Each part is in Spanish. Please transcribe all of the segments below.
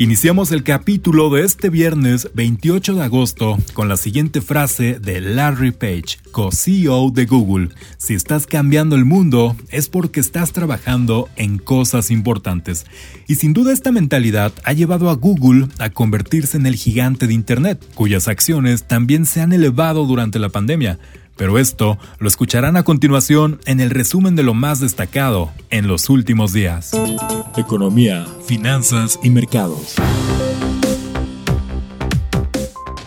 Iniciamos el capítulo de este viernes 28 de agosto con la siguiente frase de Larry Page, co-CEO de Google. Si estás cambiando el mundo es porque estás trabajando en cosas importantes. Y sin duda esta mentalidad ha llevado a Google a convertirse en el gigante de Internet, cuyas acciones también se han elevado durante la pandemia. Pero esto lo escucharán a continuación en el resumen de lo más destacado en los últimos días. Economía, finanzas y mercados.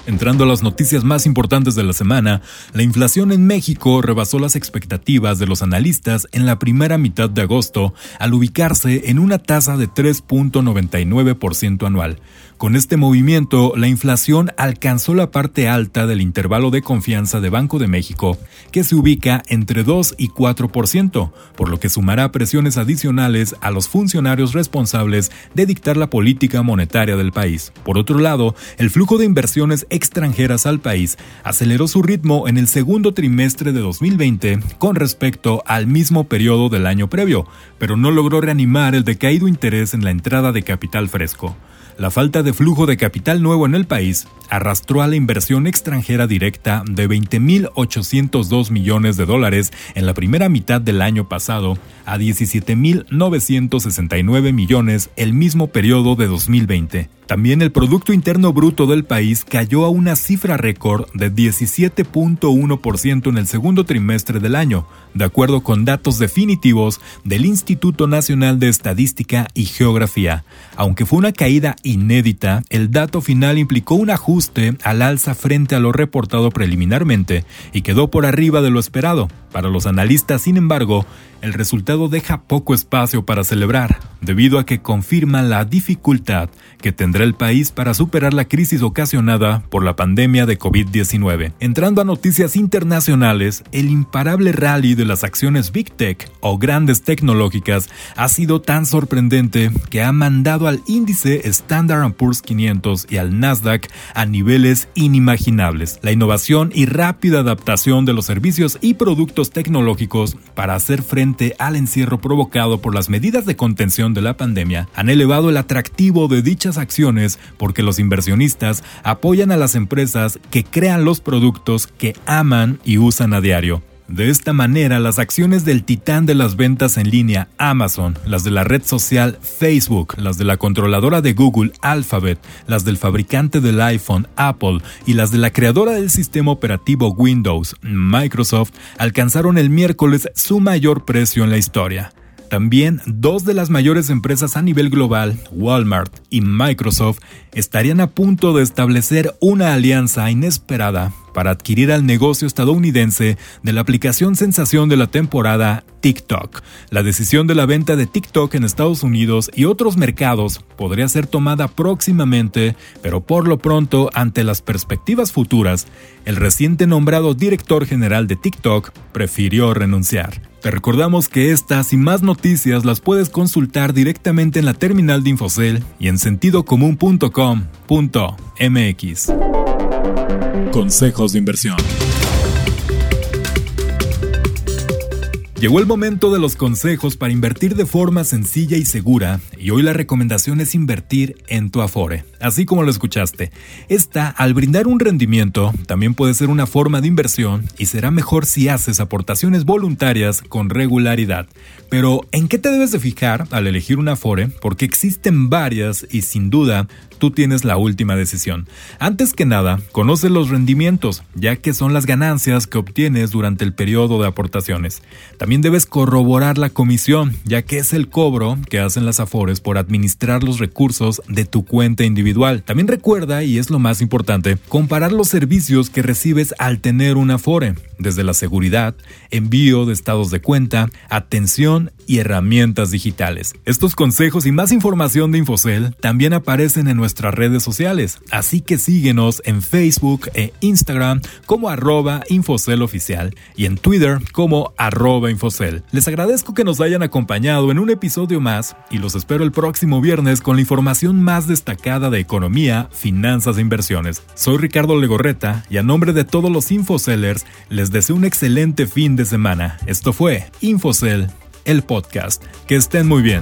Entrando a las noticias más importantes de la semana, la inflación en México rebasó las expectativas de los analistas en la primera mitad de agosto al ubicarse en una tasa de 3.99% anual, con este movimiento, la inflación alcanzó la parte alta del intervalo de confianza de Banco de México, que se ubica entre 2 y 4%, por lo que sumará presiones adicionales a los funcionarios responsables de dictar la política monetaria del país. Por otro lado, el flujo de inversiones extranjeras al país aceleró su ritmo en el segundo trimestre de 2020 con respecto al mismo periodo del año previo, pero no logró reanimar el decaído interés en la entrada de capital fresco. La falta de flujo de capital nuevo en el país arrastró a la inversión extranjera directa de 20.802 millones de dólares en la primera mitad del año pasado a 17.969 millones el mismo periodo de 2020. También el Producto Interno Bruto del país cayó a una cifra récord de 17.1% en el segundo trimestre del año, de acuerdo con datos definitivos del Instituto Nacional de Estadística y Geografía. Aunque fue una caída inédita, el dato final implicó un ajuste al alza frente a lo reportado preliminarmente y quedó por arriba de lo esperado. Para los analistas, sin embargo, el resultado deja poco espacio para celebrar, debido a que confirma la dificultad que tendrá el país para superar la crisis ocasionada por la pandemia de COVID-19. Entrando a noticias internacionales, el imparable rally de las acciones Big Tech o grandes tecnológicas ha sido tan sorprendente que ha mandado al índice Standard Poor's 500 y al Nasdaq a niveles inimaginables. La innovación y rápida adaptación de los servicios y productos tecnológicos para hacer frente al encierro provocado por las medidas de contención de la pandemia han elevado el atractivo de dichas acciones porque los inversionistas apoyan a las empresas que crean los productos que aman y usan a diario. De esta manera, las acciones del titán de las ventas en línea Amazon, las de la red social Facebook, las de la controladora de Google Alphabet, las del fabricante del iPhone Apple y las de la creadora del sistema operativo Windows Microsoft alcanzaron el miércoles su mayor precio en la historia. También dos de las mayores empresas a nivel global, Walmart y Microsoft, estarían a punto de establecer una alianza inesperada para adquirir al negocio estadounidense de la aplicación sensación de la temporada TikTok. La decisión de la venta de TikTok en Estados Unidos y otros mercados podría ser tomada próximamente, pero por lo pronto, ante las perspectivas futuras, el reciente nombrado director general de TikTok prefirió renunciar. Te recordamos que estas y más noticias las puedes consultar directamente en la terminal de Infocel y en sentidocomún.com.mx. Consejos de inversión. Llegó el momento de los consejos para invertir de forma sencilla y segura, y hoy la recomendación es invertir en tu Afore, así como lo escuchaste. Esta, al brindar un rendimiento, también puede ser una forma de inversión y será mejor si haces aportaciones voluntarias con regularidad. Pero, ¿en qué te debes de fijar al elegir una Afore? Porque existen varias y sin duda tú tienes la última decisión. Antes que nada, conoce los rendimientos, ya que son las ganancias que obtienes durante el periodo de aportaciones. También debes corroborar la comisión, ya que es el cobro que hacen las Afores por administrar los recursos de tu cuenta individual. También recuerda, y es lo más importante, comparar los servicios que recibes al tener una Afore, desde la seguridad, envío de estados de cuenta, atención y herramientas digitales. Estos consejos y más información de Infocel también aparecen en nuestras redes sociales, así que síguenos en Facebook e Instagram como arroba Infocel y en Twitter como arroba Infocel. Les agradezco que nos hayan acompañado en un episodio más y los espero el próximo viernes con la información más destacada de economía, finanzas e inversiones. Soy Ricardo Legorreta y a nombre de todos los Infocellers les deseo un excelente fin de semana. Esto fue Infocel el podcast. Que estén muy bien.